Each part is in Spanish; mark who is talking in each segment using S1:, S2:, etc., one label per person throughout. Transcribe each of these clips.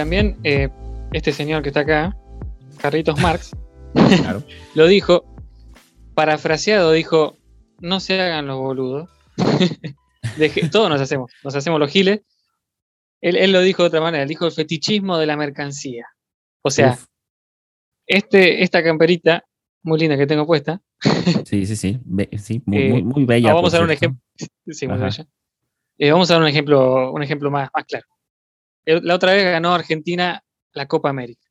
S1: también eh, este señor que está acá, Carlitos Marx, lo dijo, parafraseado, dijo, no se hagan los boludos. todos nos hacemos, nos hacemos los giles. Él, lo dijo de otra manera, dijo el fetichismo de la mercancía. O sea, este, esta camperita muy linda que tengo puesta.
S2: Sí, sí, sí, sí muy, muy, bella.
S1: Vamos a dar un ejemplo. Sí, muy bella. Eh, vamos a dar un ejemplo, un ejemplo más, más claro. La otra vez ganó Argentina la Copa América.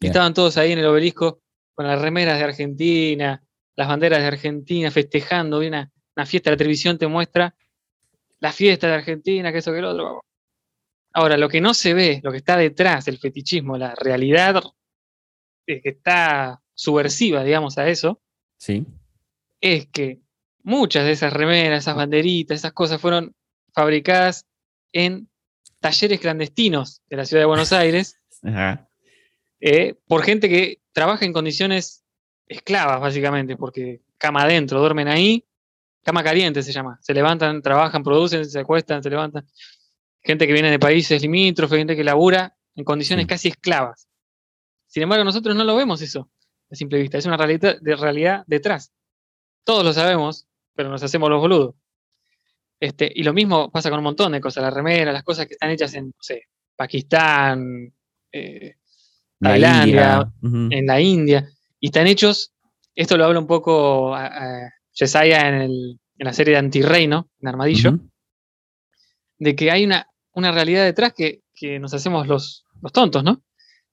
S1: Estaban todos ahí en el obelisco con las remeras de Argentina, las banderas de Argentina, festejando. Una, una fiesta, la televisión te muestra la fiesta de Argentina, que eso, que lo otro. Ahora, lo que no se ve, lo que está detrás del fetichismo, la realidad que está subversiva, digamos, a eso,
S2: sí.
S1: es que muchas de esas remeras, esas banderitas, esas cosas fueron fabricadas en talleres clandestinos de la ciudad de Buenos Aires eh, por gente que trabaja en condiciones esclavas, básicamente, porque cama adentro, duermen ahí, cama caliente se llama. Se levantan, trabajan, producen, se acuestan, se levantan. Gente que viene de países limítrofes, gente que labura en condiciones casi esclavas. Sin embargo, nosotros no lo vemos eso a simple vista. Es una realidad, de realidad detrás. Todos lo sabemos, pero nos hacemos los boludos. Este, y lo mismo pasa con un montón de cosas, las remeras, las cosas que están hechas en, no sé, Pakistán, eh, Tailandia, en la India, y están hechos, esto lo habla un poco a, en, la serie de Antirreino, en Armadillo, de que hay una, una realidad detrás que, nos hacemos los, los tontos, ¿no?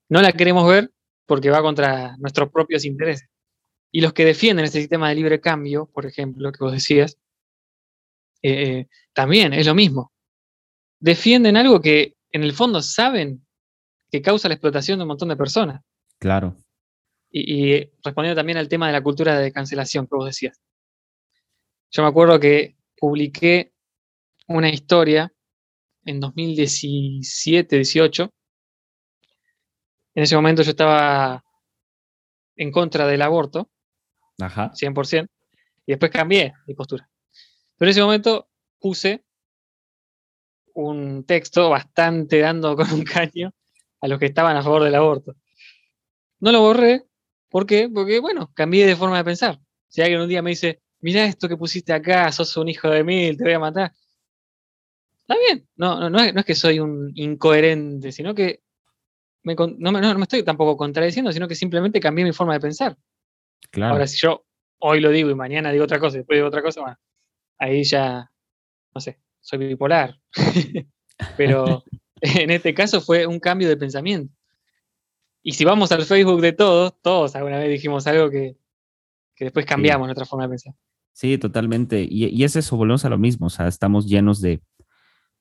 S1: No la queremos ver porque va contra nuestros propios intereses. Y los que defienden este sistema de libre cambio, por ejemplo, que vos decías, eh, también es lo mismo. Defienden algo que en el fondo saben que causa la explotación de un montón de personas.
S2: Claro.
S1: Y, respondiendo también al tema de la cultura de cancelación que vos decías. Yo me acuerdo que publiqué una historia en 2017, 18. En ese momento yo estaba en contra del aborto,
S2: Ajá.
S1: 100%, y después cambié mi postura. Pero en ese momento puse un texto bastante dando con un caño a los que estaban a favor del aborto. No lo borré, ¿por qué? Porque, bueno, cambié de forma de pensar. Si alguien un día me dice, mira esto que pusiste acá, sos un hijo de mil, te voy a matar. Está bien, no, no, es, que soy un incoherente, sino que no, me estoy tampoco contradiciendo, sino que simplemente cambié mi forma de pensar.
S2: Claro.
S1: Ahora, si yo hoy lo digo y mañana digo otra cosa y después digo otra cosa, bueno, ahí ya, no sé, soy bipolar. Pero en este caso fue un cambio de pensamiento. Y si vamos al Facebook de todos, todos alguna vez dijimos algo que, después cambiamos nuestra forma de pensar.
S2: Sí, totalmente. Y, es eso, volvemos a lo mismo. O sea, estamos llenos de,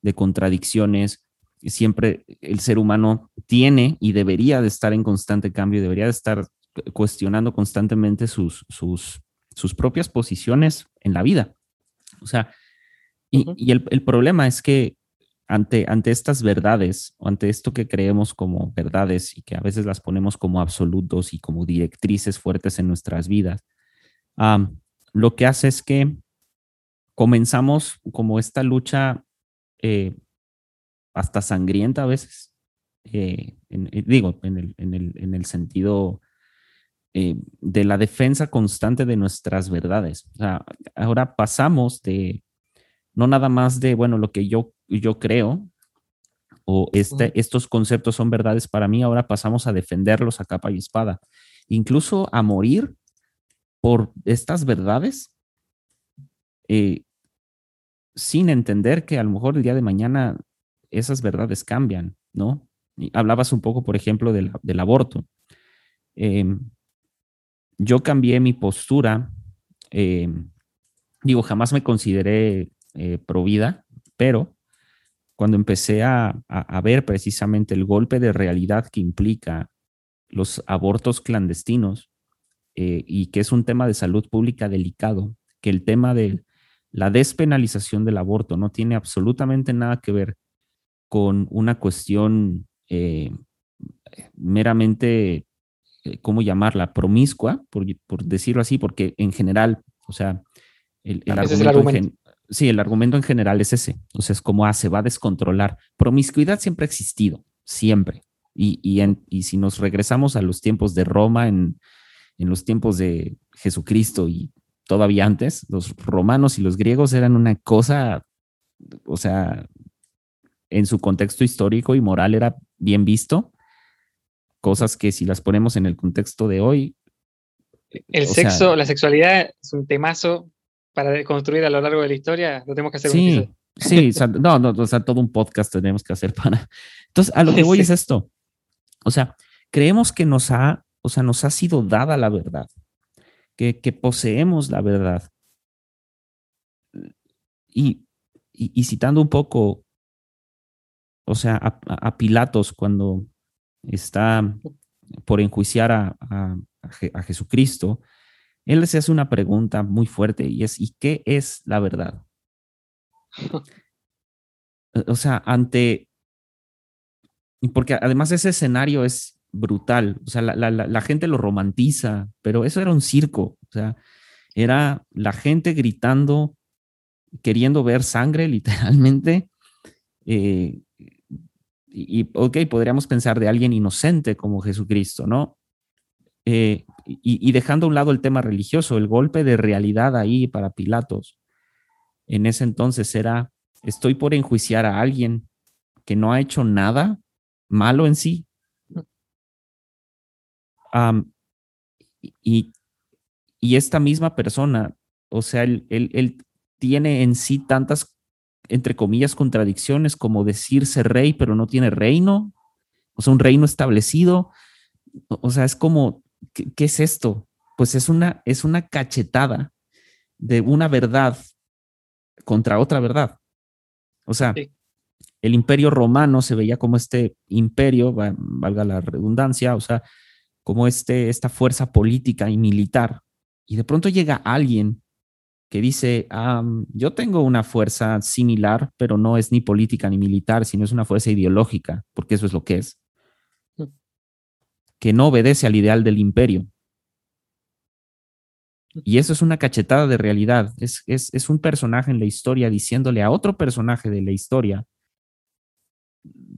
S2: de contradicciones. Siempre el ser humano tiene y debería de estar en constante cambio, debería de estar cuestionando constantemente sus, sus, sus propias posiciones en la vida. O sea, y, el, problema es que ante, ante estas verdades o ante esto que creemos como verdades y que a veces las ponemos como absolutos y como directrices fuertes en nuestras vidas, lo que hace es que comenzamos como esta lucha eh, hasta sangrienta a veces, eh, eh, digo, en el, en el, en el sentido de la defensa constante de nuestras verdades. ahora pasamos de no nada más de, bueno, lo que yo, yo creo o este, estos conceptos son verdades para mí, ahora pasamos a defenderlos a capa y espada, incluso a morir por estas verdades eh, sin entender que a lo mejor el día de mañana esas verdades cambian, ¿no? hablabas un poco, por ejemplo, del, aborto. Em, yo cambié mi postura, em, digo, jamás me consideré eh, pro vida, pero cuando empecé a, ver precisamente el golpe de realidad que implica los abortos clandestinos eh, y que es un tema de salud pública delicado, que el tema de la despenalización del aborto no tiene absolutamente nada que ver con una cuestión eh, meramente, ¿cómo llamarla? Promiscua, por, decirlo así, porque en general, o sea, el, argumento, Sí, el argumento en general es ese. O sea, es como, ah, se va a descontrolar. Promiscuidad siempre ha existido, siempre. Y, y, si nos regresamos a los tiempos de Roma, en, en los tiempos de Jesucristo y todavía antes, los romanos y los griegos eran una cosa, o sea, en su contexto histórico y moral era bien visto, cosas que si las ponemos en el contexto de hoy.
S1: El sexo, la sexualidad es un temazo para construir a lo largo de la historia, lo tenemos que hacer.
S2: Sí, sí, no, no, o sea, todo un podcast tenemos que hacer para... Entonces, a lo que voy es esto. O sea, creemos que nos ha, o sea, nos ha sido dada la verdad, que, poseemos la verdad. Y, y, citando un poco, o sea, a, Pilatos cuando está por enjuiciar a, a, Jesucristo, él se hace una pregunta muy fuerte y es, ¿y qué es la verdad? O sea, ante, porque además ese escenario es brutal, o sea, la, gente lo romantiza, pero eso era un circo, o sea, era la gente gritando, queriendo ver sangre literalmente. Eh, y, ok, podríamos pensar de alguien inocente como Jesucristo, ¿no? Eh, y, dejando a un lado el tema religioso, el golpe de realidad ahí para Pilatos, en ese entonces era, estoy por enjuiciar a alguien que no ha hecho nada malo en sí. y, y, esta misma persona, o sea, él, él, tiene en sí tantas, entre comillas, contradicciones como decirse rey, pero no tiene reino, o sea, un reino establecido. O sea, es como ¿qué, es esto? Pues es una, es una cachetada de una verdad contra otra verdad. O sea, el imperio romano se veía como este imperio, valga la redundancia, o sea, como este, esta fuerza política y militar. Y de pronto llega alguien que dice, yo tengo una fuerza similar, pero no es ni política ni militar, sino es una fuerza ideológica, porque eso es lo que es que no obedece al ideal del imperio. Y eso es una cachetada de realidad. Es, es, un personaje en la historia diciéndole a otro personaje de la historia,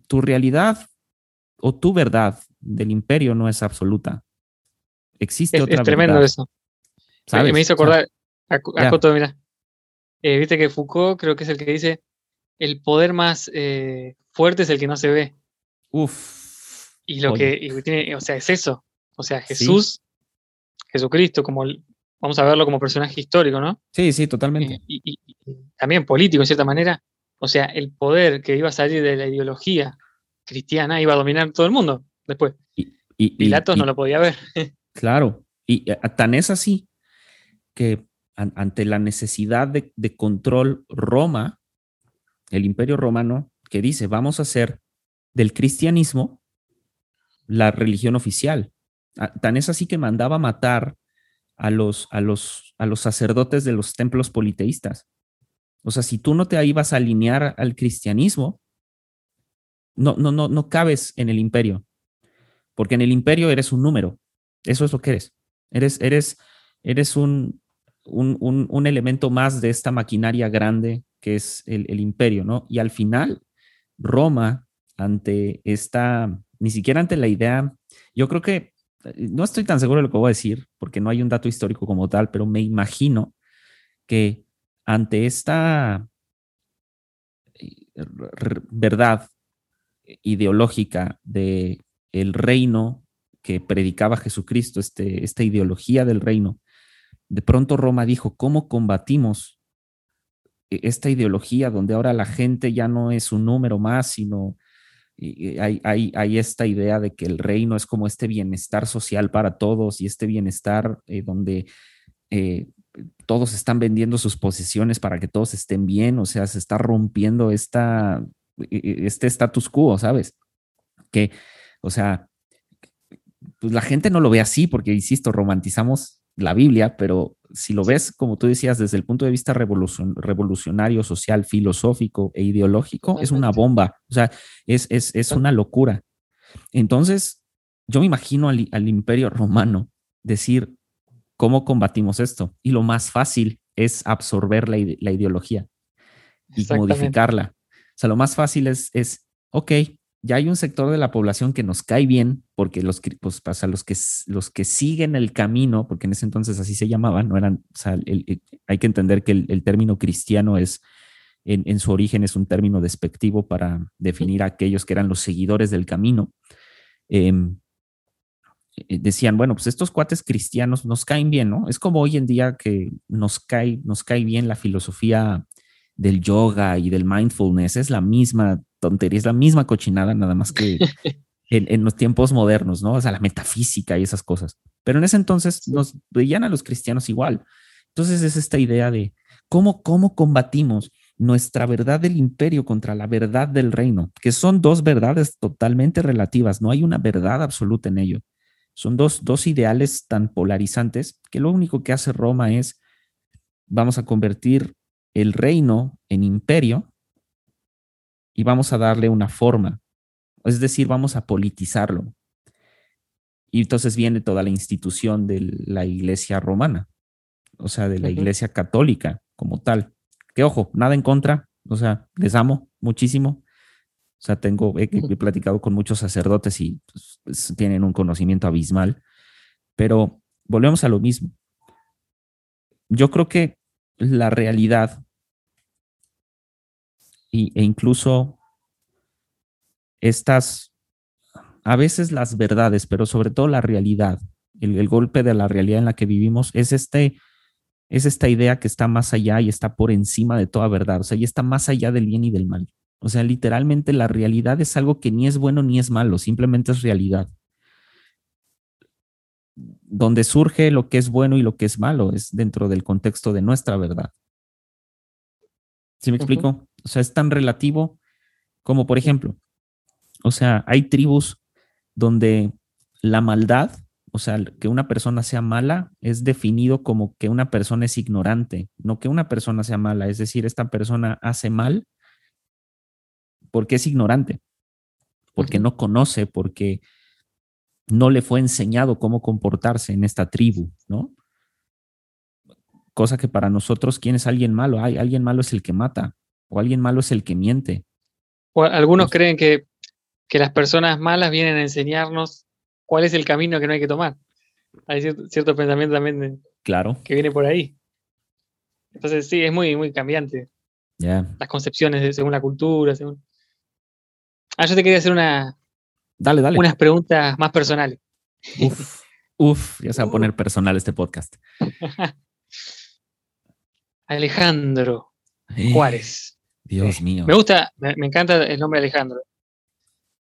S2: tu realidad o tu verdad del imperio no es absoluta. Existe
S1: es,
S2: otra
S1: es tremendo eso. Me hizo acordar a, a mira. Eh, viste que Foucault creo que es el que dice, el poder más eh, fuerte es el que no se ve.
S2: Uf,
S1: y lo que tiene, o sea, es eso. O sea, Jesús, Jesucristo, como vamos a verlo como personaje histórico, ¿no?
S2: Sí, sí, totalmente.
S1: Y, también político, en cierta manera. O sea, el poder que iba a salir de la ideología cristiana iba a dominar todo el mundo después. Y, Pilatos no lo podía ver.
S2: claro, y eh, tan es así que ante la necesidad de, de control, Roma, el imperio romano, que dice, vamos a hacer del cristianismo la religión oficial. Tan es así que mandaba matar a los, a los, a los sacerdotes de los templos politeístas. O sea, si tú no te ibas a alinear al cristianismo, no, no, no, no cabes en el imperio, porque en el imperio eres un número. Eso es lo que eres. Eres, eres, eres un, un, un, elemento más de esta maquinaria grande que es el, imperio, ¿no? Y al final, Roma, ante esta ni siquiera ante la idea, yo creo que, eh, no estoy tan seguro de lo que voy a decir, porque no hay un dato histórico como tal, pero me imagino que ante esta eh, verdad ideológica de el reino que predicaba Jesucristo, este, esta ideología del reino, de pronto Roma dijo, ¿cómo combatimos e-, esta ideología donde ahora la gente ya no es un número más, sino hay, hay, esta idea de que el reino es como este bienestar social para todos y este bienestar eh, donde eh, todos están vendiendo sus posiciones para que todos estén bien, o sea, se está rompiendo esta, e, e, este status quo, ¿sabes? Que, o sea, pues la gente no lo ve así porque, insisto, romantizamos la Biblia, pero si lo ves, como tú decías, desde el punto de vista revolucionario, social, filosófico e ideológico, es una bomba, o sea, es, es, una locura. Entonces, yo me imagino al, imperio romano decir, ¿cómo combatimos esto? Y lo más fácil es absorber la, ideología y modificarla. O sea, lo más fácil es, es, ok, ya hay un sector de la población que nos cae bien, porque los, pues, pasa, los, que, los que siguen el camino, porque en ese entonces así se llamaban, no eran, o hay que entender que el, término cristiano es, en, su origen, es un término despectivo para definir a aquellos que eran los seguidores del camino. Em, eh, decían, bueno, pues estos cuates cristianos nos caen bien, ¿no? Es como hoy en día que nos cae, nos cae bien la filosofía del yoga y del mindfulness, es la misma tontería, es la misma cochinada, nada más que en, los tiempos modernos, ¿no? O sea, la metafísica y esas cosas. Pero en ese entonces nos veían a los cristianos igual. Entonces es esta idea de cómo, cómo combatimos nuestra verdad del imperio contra la verdad del reino, que son dos verdades totalmente relativas, no hay una verdad absoluta en ello. Son dos, dos ideales tan polarizantes que lo único que hace Roma es, vamos a convertir el reino en imperio y vamos a darle una forma, es decir, vamos a politizarlo. Y entonces viene toda la institución de la iglesia romana, o sea, de la iglesia católica como tal. Que ojo, nada en contra, o sea, les amo muchísimo. O sea, tengo, he, platicado con muchos sacerdotes y pues, pues, tienen un conocimiento abismal, pero volvemos a lo mismo. Yo creo que la realidad y, e incluso estas, a veces las verdades, pero sobre todo la realidad, el, golpe de la realidad en la que vivimos, es, este, es esta idea que está más allá y está por encima de toda verdad, o sea, y está más allá del bien y del mal. O sea, literalmente la realidad es algo que ni es bueno ni es malo, simplemente es realidad. Donde surge lo que es bueno y lo que es malo es dentro del contexto de nuestra verdad. ¿Sí me explico? O sea, es tan relativo como, por ejemplo, o sea, hay tribus donde la maldad, o sea, que una persona sea mala, es definido como que una persona es ignorante, no que una persona sea mala. Es decir, esta persona hace mal porque es ignorante, porque no conoce, porque no le fue enseñado cómo comportarse en esta tribu, ¿no? Cosa que para nosotros, ¿quién es alguien malo? Ay, alguien malo es el que mata, o alguien malo es el que miente.
S1: O algunos creen que, que, las personas malas vienen a enseñarnos cuál es el camino que no hay que tomar. Hay cierto, pensamiento también
S2: claro.
S1: que viene por ahí. Entonces, sí, es muy, muy cambiante. Las concepciones según la cultura, según. Ah, yo te quería hacer una.
S2: Dale, dale.
S1: Unas preguntas más personales.
S2: Uf, uf, ya se va a poner personal este podcast.
S1: Alejandro Juárez.
S2: Dios mío.
S1: Me gusta, me, encanta el nombre Alejandro.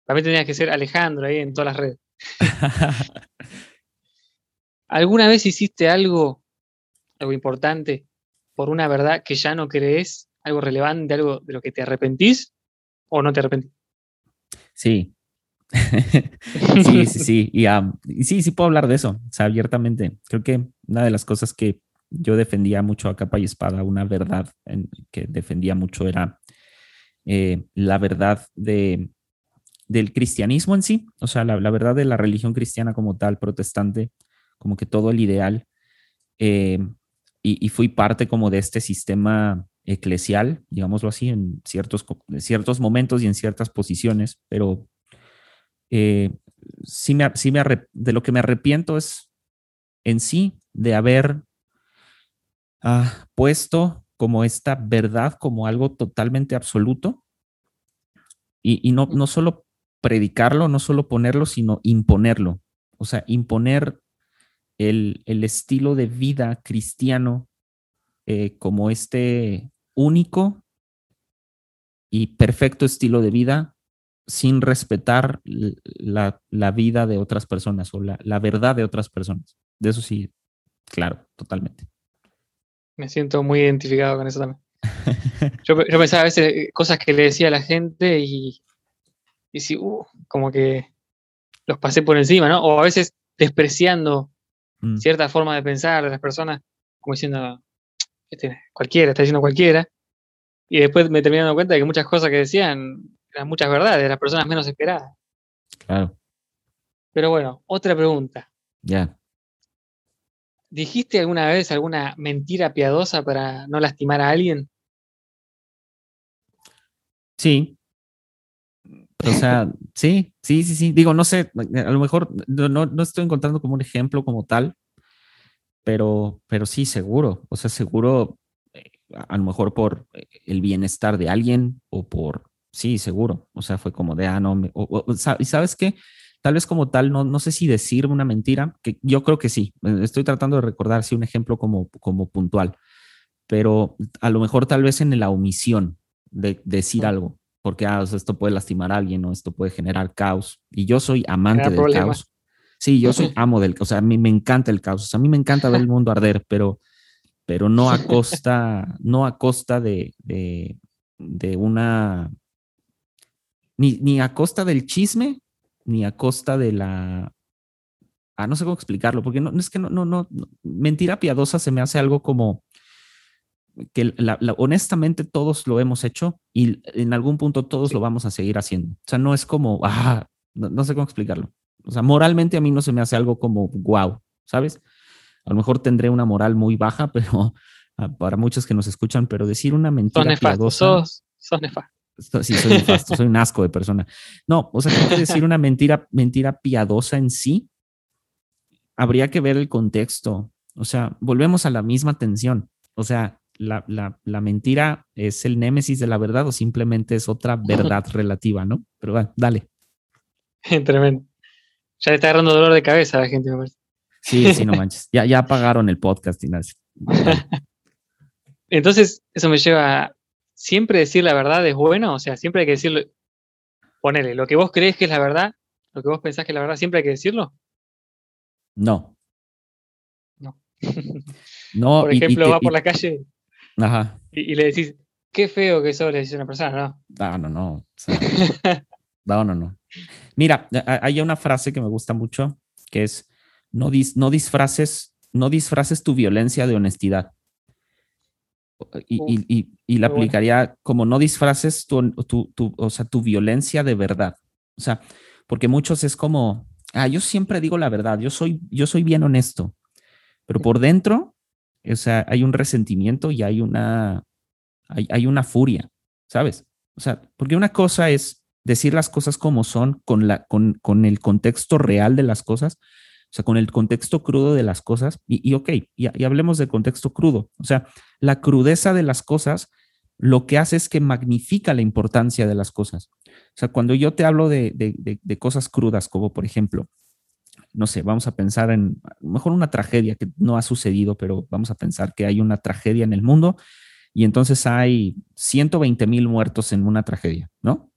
S1: También tenía que ser Alejandro ahí en todas las redes. ¿Alguna vez hiciste algo, algo importante, por una verdad que ya no crees? ¿Algo relevante, algo de lo que te arrepentís o no te arrepentís?
S2: Sí. sí, sí, sí. Y, sí, sí puedo hablar de eso, o sea, abiertamente. Creo que una de las cosas que yo defendía mucho a capa y espada, una verdad que defendía mucho era eh, la verdad de, del cristianismo en sí, o sea, la, verdad de la religión cristiana como tal, protestante, como que todo el ideal. Eh, y, y, fui parte como de este sistema eclesial, digámoslo así, en ciertos, ciertos momentos y en ciertas posiciones, pero eh, sí me, sí me de lo que me arrepiento es en sí de haber ah, puesto como esta verdad como algo totalmente absoluto y, no, no solo predicarlo, no solo ponerlo, sino imponerlo. O sea, imponer el, el estilo de vida cristiano eh, como este único y perfecto estilo de vida sin respetar la, vida de otras personas o la, verdad de otras personas. De eso sí, claro, totalmente.
S1: Me siento muy identificado con eso también. yo, pensaba a veces eh, cosas que le decía a la gente y, y sí, uh, como que los pasé por encima, ¿no? O a veces despreciando mm. cierta forma de pensar de las personas, como diciendo, este, cualquiera, está diciendo cualquiera. Y después me terminé dando cuenta de que muchas cosas que decían eran muchas verdades, las personas menos esperadas.
S2: Claro.
S1: Pero bueno, otra pregunta.
S2: Ya.
S1: ¿Dijiste alguna vez alguna mentira piadosa para no lastimar a alguien?
S2: Sí. O sea, sí, sí, sí, sí. Digo, no sé, a lo mejor no, no estoy encontrando como un ejemplo como tal, pero, pero sí, seguro. O sea, seguro, eh, a lo mejor por el bienestar de alguien o por, sí, seguro. O sea, fue como de, ah, no, y sabes qué, tal vez como tal, no, no sé si decir una mentira, que yo creo que sí. Eh, estoy tratando de recordar, sí, un ejemplo como, como puntual, pero a lo mejor tal vez en la omisión de, decir algo porque ah, esto puede lastimar a alguien o esto puede generar caos. Y yo soy amante del caos. Sí, yo soy amo del caos. O sea, a mí me encanta el caos. O sea, a mí me encanta ver el mundo arder, pero, pero no a costa, no a costa de, de, de una. Ni, ni a costa del chisme, ni a costa de la. Ah, no sé cómo explicarlo, porque no, es que no, no, no. Mentira piadosa se me hace algo como que honestamente todos lo hemos hecho y en algún punto todos lo vamos a seguir haciendo. O sea, no es como, ah, no, sé cómo explicarlo. O sea, moralmente a mí no se me hace algo como, wow, ¿sabes? A lo mejor tendré una moral muy baja, pero ah, para muchos que nos escuchan, pero decir una mentira
S1: piadosa. Sos,
S2: Sí, soy nefasto, soy un asco de persona. No, o sea, creo que decir una mentira, mentira piadosa en sí, habría que ver el contexto. O sea, volvemos a la misma tensión. O sea, la, la, mentira es el némesis de la verdad o simplemente es otra verdad relativa, ¿no? Pero bueno, dale.
S1: Tremendo. Ya le está agarrando dolor de cabeza a la gente,
S2: Sí, sí, no manches. Ya, ya apagaron el podcast, Ignacio.
S1: Entonces, eso me lleva a siempre decir la verdad es bueno, o sea, siempre hay que decirlo, ponele, lo que vos crees que es la verdad, lo que vos pensás que es la verdad, siempre hay que decirlo.
S2: No.
S1: No. no por ejemplo, va por la calle Ajá. Y, le decís, qué feo que eso le dice a una persona, ¿no?
S2: Ah, no, no. no, no, no. Mira, hay una frase que me gusta mucho que es, no, no disfraces, no disfraces tu violencia de honestidad. Y, la aplicaría como no disfraces tu, tu, o sea, tu violencia de verdad. O sea, porque muchos es como, ah, yo siempre digo la verdad, yo soy, yo soy bien honesto, pero por dentro o sea, hay un resentimiento y hay una, hay, una furia, ¿sabes? O sea, porque una cosa es decir las cosas como son con, la, con, con el contexto real de las cosas, sea, con el contexto crudo de las cosas, y, y ok, y, hablemos del contexto crudo, o sea, la crudeza de las cosas lo que hace es que magnifica la importancia de las cosas. O sea, cuando yo te hablo de, de, de cosas crudas, como por ejemplo, no sé, vamos a pensar en, mejor una tragedia que no ha sucedido, pero vamos a pensar que hay una tragedia en el mundo y entonces hay 120 mil muertos en una tragedia, ¿no?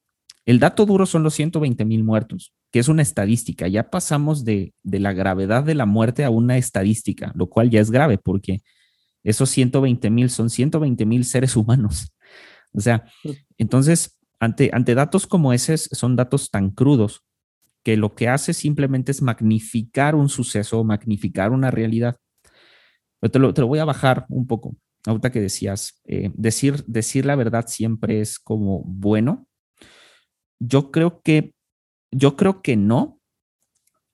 S2: El dato duro son los 120 mil muertos, que es una estadística. Ya pasamos de, la gravedad de la muerte a una estadística, lo cual ya es grave porque esos 120 mil son 120 mil seres humanos. O sea, entonces, ante, datos como ese, son datos tan crudos que lo que hace simplemente es magnificar un suceso, magnificar una realidad. te, lo, voy a bajar un poco. Ahorita que decías, eh, decir, decir la verdad siempre es como bueno. Yo creo que, yo creo que no.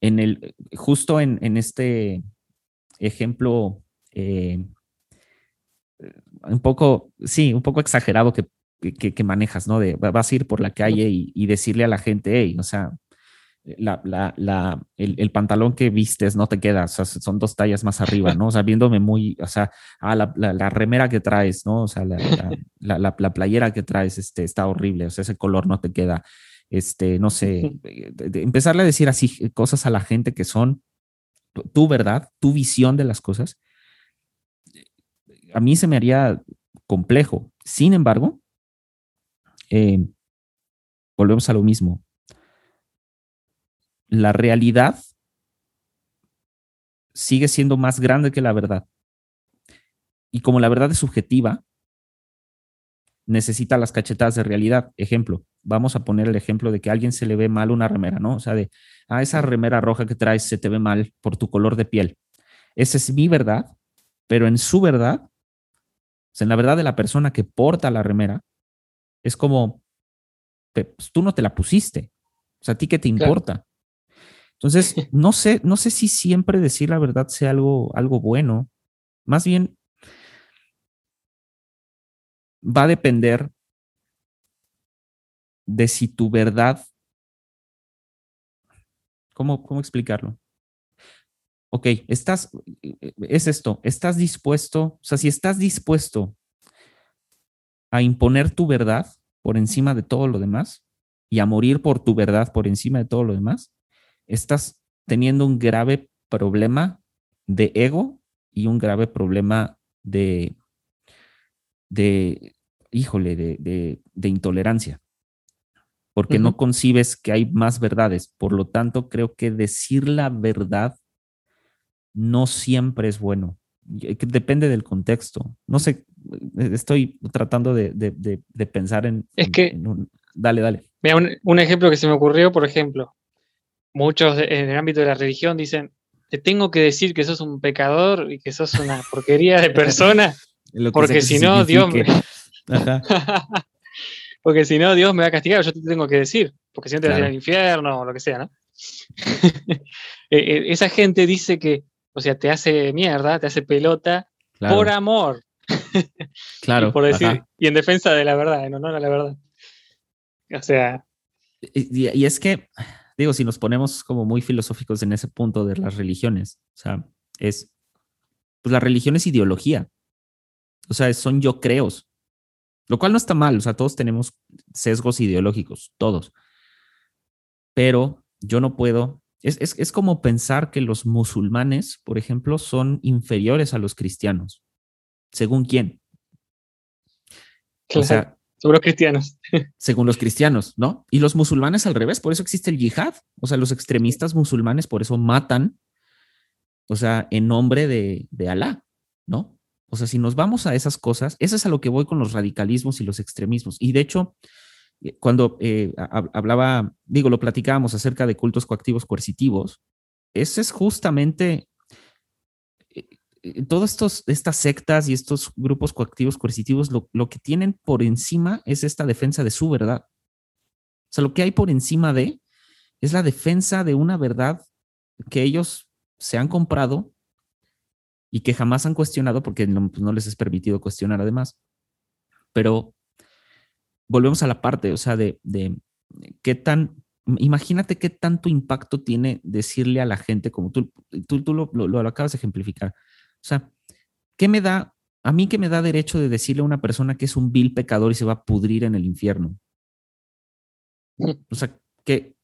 S2: En el, justo en, este ejemplo, eh, un poco, sí, un poco exagerado que, que, manejas, ¿no? De vas a ir por la calle y, y decirle a la gente, hey, o sea, la, la, la, el, pantalón que vistes no te queda, o sea, son dos tallas más arriba, ¿no? O sea, viéndome muy, o sea, ah, la, remera que traes, ¿no? O sea, la, playera que traes este, está horrible, o sea, ese color no te queda. Este, no sé, empezarle a decir así cosas a la gente que son tu verdad, tu visión de las cosas, a mí se me haría complejo. Sin embargo, eh, volvemos a lo mismo la realidad sigue siendo más grande que la verdad. Y como la verdad es subjetiva, necesita las cachetadas de realidad. Ejemplo, vamos a poner el ejemplo de que a alguien se le ve mal una remera, ¿no? O sea, de, ah, esa remera roja que traes se te ve mal por tu color de piel. Esa es mi verdad, pero en su verdad, o sea, en la verdad de la persona que porta la remera, es como, pues, tú no te la pusiste. O sea, ¿a ti qué te importa? Entonces, no sé, no sé si siempre decir la verdad sea algo, algo bueno. Más bien, va a depender de si tu verdad ¿Cómo, cómo explicarlo? Ok, estás, es esto, estás dispuesto, o sea, si estás dispuesto a imponer tu verdad por encima de todo lo demás y a morir por tu verdad por encima de todo lo demás, estás teniendo un grave problema de ego y un grave problema de, de híjole, de, de, intolerancia, porque no concibes que hay más verdades. Por lo tanto, creo que decir la verdad no siempre es bueno. Depende del contexto. No sé, estoy tratando de, pensar en...
S1: Es que...
S2: dale, dale.
S1: Mira, un, ejemplo que se me ocurrió, por ejemplo, muchos en el ámbito de la religión dicen, te tengo que decir que sos un pecador y que sos una porquería de persona, porque si no, Dios me... porque si no, Dios me va a castigar, yo te tengo que decir, porque si no te vas a ir al infierno o lo que sea, ¿no? Eh, eh, esa gente dice que, o sea, te hace mierda, te hace pelota por amor.
S2: claro.
S1: por decir, y en defensa de la verdad, en honor a la verdad. O sea.
S2: y es que digo, si nos ponemos como muy filosóficos en ese punto de las religiones, o sea, es, pues la religión es ideología, o sea, son yo creos, lo cual no está mal, o sea, todos tenemos sesgos ideológicos, todos, pero yo no puedo, es, es, como pensar que los musulmanes, por ejemplo, son inferiores a los cristianos, según quién.
S1: O sea, según los cristianos.
S2: Según los cristianos, ¿no? Y los musulmanes al revés, por eso existe el yihad. O sea, los extremistas musulmanes por eso matan, o sea, en nombre de, de Alá, ¿no? O sea, si nos vamos a esas cosas, eso es a lo que voy con los radicalismos y los extremismos. Y de hecho, eh, cuando eh, hablaba, digo, lo platicábamos acerca de cultos coactivos coercitivos, ese es justamente todas estas sectas y estos grupos coactivos coercitivos lo, lo, que tienen por encima es esta defensa de su verdad. O sea, lo que hay por encima de es la defensa de una verdad que ellos se han comprado y que jamás han cuestionado porque no, pues, les es permitido cuestionar además. Pero volvemos a la parte, o sea, de, de qué tan imagínate qué tanto impacto tiene decirle a la gente, como tú, tú, tú lo, lo, lo, acabas de ejemplificar, o sea, ¿qué me da, a mí qué me da derecho de decirle a una persona que es un vil pecador y se va a pudrir en el infierno? O sea, que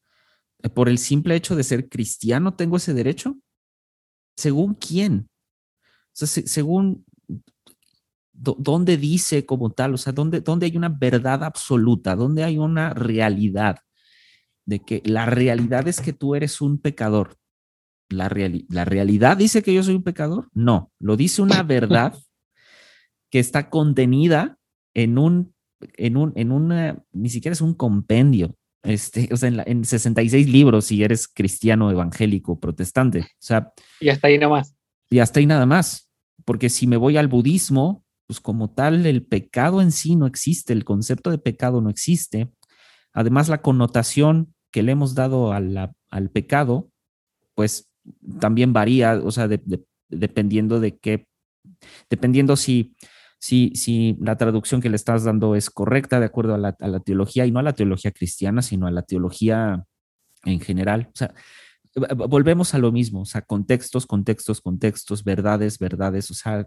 S2: por el simple hecho de ser cristiano tengo ese derecho? ¿Según quién? O sea, según dónde dice como tal, o sea, dónde, dónde hay una verdad absoluta, dónde hay una realidad de que la realidad es que tú eres un pecador la, la realidad dice que yo soy un pecador. No, lo dice una verdad que está contenida en un, en un, en una, ni siquiera es un compendio, este, o sea, en, en 66 libros si eres cristiano, evangélico, protestante. O sea.
S1: Y hasta ahí nada más.
S2: Y hasta ahí nada más. Porque si me voy al budismo, pues como tal, el pecado en sí no existe, el concepto de pecado no existe. Además, la connotación que le hemos dado al pecado, pues también varía, o sea, dependiendo de qué, dependiendo si, si, si la traducción que le estás dando es correcta de acuerdo a la, teología, y no a la teología cristiana, sino a la teología en general. O sea, volvemos a lo mismo, o sea, contextos, contextos, contextos, verdades, verdades, o sea,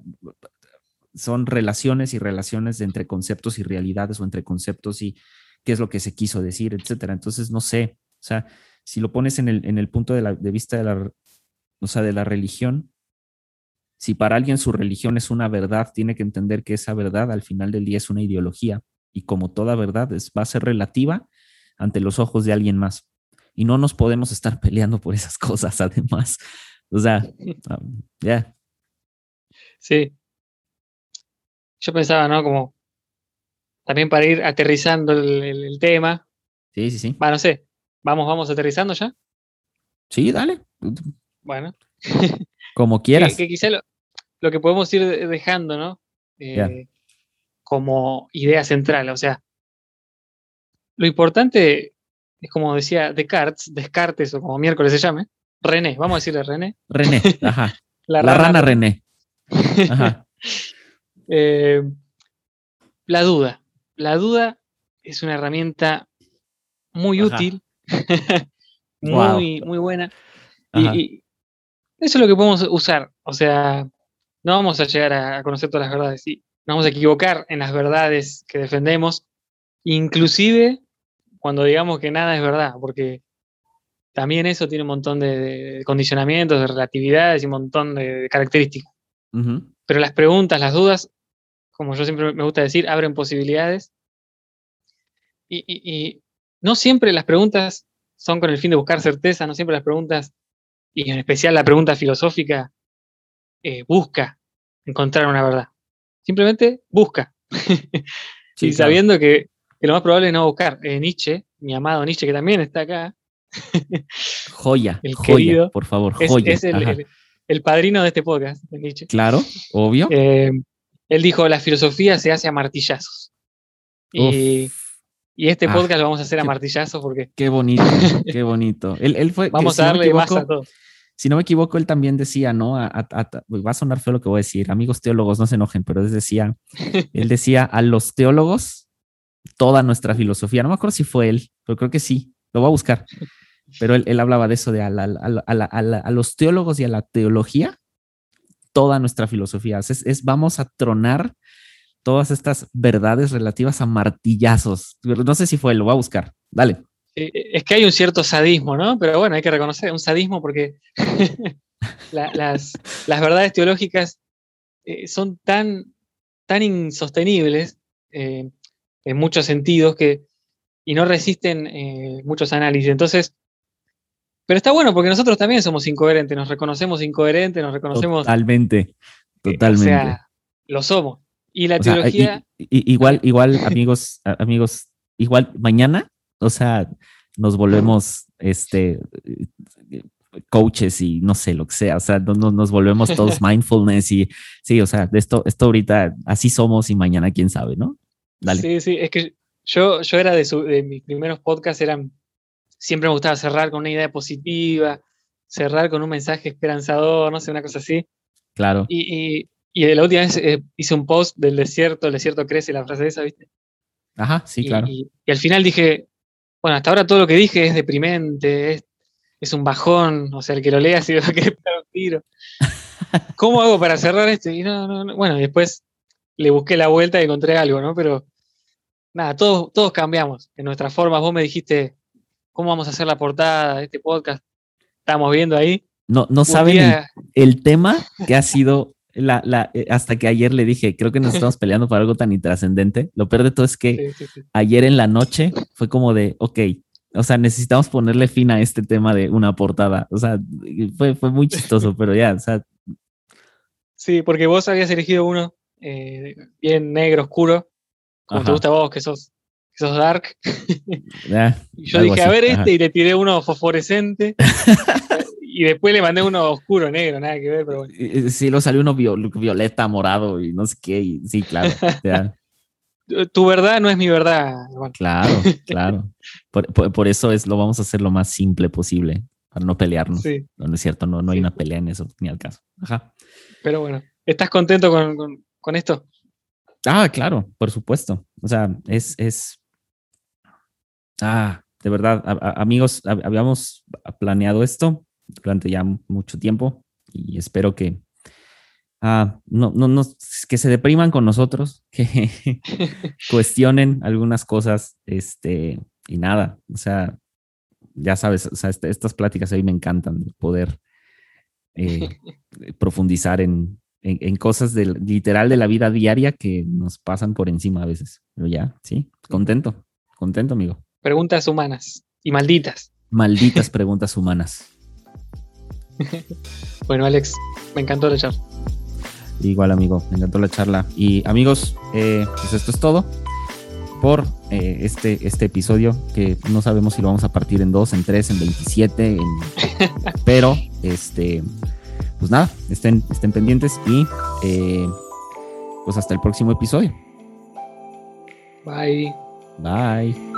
S2: son relaciones y relaciones entre conceptos y realidades o entre conceptos y qué es lo que se quiso decir, etcétera. Entonces, no sé, o sea, si lo pones en el, en el punto de, la, de vista de la, o sea, de la religión, si para alguien su religión es una verdad, tiene que entender que esa verdad al final del día es una ideología y como toda verdad es, va a ser relativa ante los ojos de alguien más. Y no nos podemos estar peleando por esas cosas, además. O sea, um, ya.
S1: Sí. Yo pensaba, ¿no? Como también para ir aterrizando el, tema.
S2: Sí, sí, sí.
S1: Va, no sé. Vamos, vamos aterrizando ya.
S2: Sí, dale.
S1: Bueno.
S2: Como quieras.
S1: Que, quizá lo, que podemos ir dejando, ¿no? Eh, como idea central. O sea, lo importante es como decía Descartes, Descartes o como miércoles se llame, René, vamos a decirle René.
S2: René, ajá. La, rana, René.
S1: Ajá. Eh, la duda. La duda es una herramienta muy útil muy, muy buena. Y, eso es lo que podemos usar. O sea, no vamos a llegar a conocer todas las verdades. Sí, nos vamos a equivocar en las verdades que defendemos, inclusive cuando digamos que nada es verdad, porque también eso tiene un montón de, condicionamientos, de relatividades y un montón de, características. Pero las preguntas, las dudas, como yo siempre me gusta decir, abren posibilidades. Y, no siempre las preguntas son con el fin de buscar certeza, no siempre las preguntas, y en especial la pregunta filosófica, eh, busca encontrar una verdad. Simplemente busca. y sabiendo que, lo más probable es no buscar. Eh, Nietzsche, mi amado Nietzsche, que también está acá.
S2: joya, el joya, por favor, joya.
S1: Es, el, padrino de este podcast, Nietzsche.
S2: Claro, obvio.
S1: Eh, él dijo, la filosofía se hace a martillazos. Y, este ah, podcast lo vamos a hacer a martillazos porque...
S2: Qué bonito, qué bonito. Él, fue,
S1: vamos a darle más a todo.
S2: Si no me equivoco, él también decía, ¿no? va a sonar feo lo que voy a decir, amigos teólogos, no se enojen, pero él decía, él decía a los teólogos toda nuestra filosofía. No me acuerdo si fue él, pero creo que sí, lo voy a buscar. Pero él, hablaba de eso, de a, los teólogos y a la teología, toda nuestra filosofía. Es, vamos a tronar todas estas verdades relativas a martillazos. No sé si fue lo voy a buscar. Dale.
S1: Eh, es que hay un cierto sadismo, ¿no? Pero bueno, hay que reconocer un sadismo porque las, verdades teológicas eh, son tan, tan insostenibles eh, en muchos sentidos que, y no resisten muchos análisis. Entonces, pero está bueno porque nosotros también somos incoherentes, nos reconocemos incoherentes, nos reconocemos.
S2: Totalmente, totalmente. o sea,
S1: lo somos. Y la teología.
S2: igual, igual, amigos, amigos, igual mañana o sea, nos volvemos este coaches y no sé lo que sea, o sea, nos volvemos todos mindfulness y sí, o sea, esto, esto ahorita así somos y mañana quién sabe, ¿no?
S1: Dale. Sí, sí, es que yo, yo era de, de mis primeros podcasts, eran, siempre me gustaba cerrar con una idea positiva, cerrar con un mensaje esperanzador, no sé, una cosa así.
S2: Claro.
S1: Y, y, la última vez eh, hice un post del desierto, el desierto crece, la frase esa, ¿viste?
S2: Ajá, sí, claro.
S1: y al final dije, bueno, hasta ahora todo lo que dije es deprimente, es, un bajón, o sea, el que lo lea se va a un tiro. ¿Cómo hago para cerrar esto? Y no, no, Bueno, después le busqué la vuelta y encontré algo, ¿no? Pero nada, todos, todos cambiamos en nuestras formas. Vos me dijiste, ¿cómo vamos a hacer la portada de este podcast? Estamos viendo ahí.
S2: No, no saben el, tema que ha sido la, eh, hasta que ayer le dije, creo que nos estamos peleando por algo tan intrascendente. Lo peor de todo es que ayer en la noche fue como de, ok, o sea, necesitamos ponerle fin a este tema de una portada. O sea, fue, fue muy chistoso, pero ya, o sea.
S1: Sí, porque vos habías elegido uno eh, bien negro, oscuro, como te gusta a vos, que sos, que sos dark. y yo dije, a ver este, y le tiré uno fosforescente. Y después le mandé uno oscuro, negro, nada que ver, pero bueno.
S2: Sí, lo salió uno violeta, morado y no sé qué. sí, claro.
S1: tu verdad no es mi verdad.
S2: Claro, claro. Por, eso es, lo vamos a hacer lo más simple posible, para no pelearnos. Sí. No, es cierto, no, no hay una pelea en eso, ni al caso. Ajá.
S1: Pero bueno, ¿estás contento con, esto?
S2: Ah, claro, por supuesto. O sea, es, es. Ah, de verdad, amigos, habíamos planeado esto durante ya mucho tiempo y espero que ah, no, no, no, que se depriman con nosotros, que cuestionen algunas cosas, este, y nada, o sea, ya sabes, o sea, este, estas pláticas a mí me encantan, poder eh, profundizar en, en, cosas del, literal de la vida diaria que nos pasan por encima a veces. Pero ya, sí, contento, contento, amigo.
S1: Preguntas humanas y malditas.
S2: Malditas preguntas humanas.
S1: bueno, Alex, me encantó la charla.
S2: Igual, amigo, me encantó la charla. Y amigos, eh, pues esto es todo por eh, este, este episodio, que no sabemos si lo vamos a partir en dos, en tres, en 27, pero este, pues nada, estén, estén pendientes y eh, pues hasta el próximo episodio.
S1: Bye.
S2: Bye.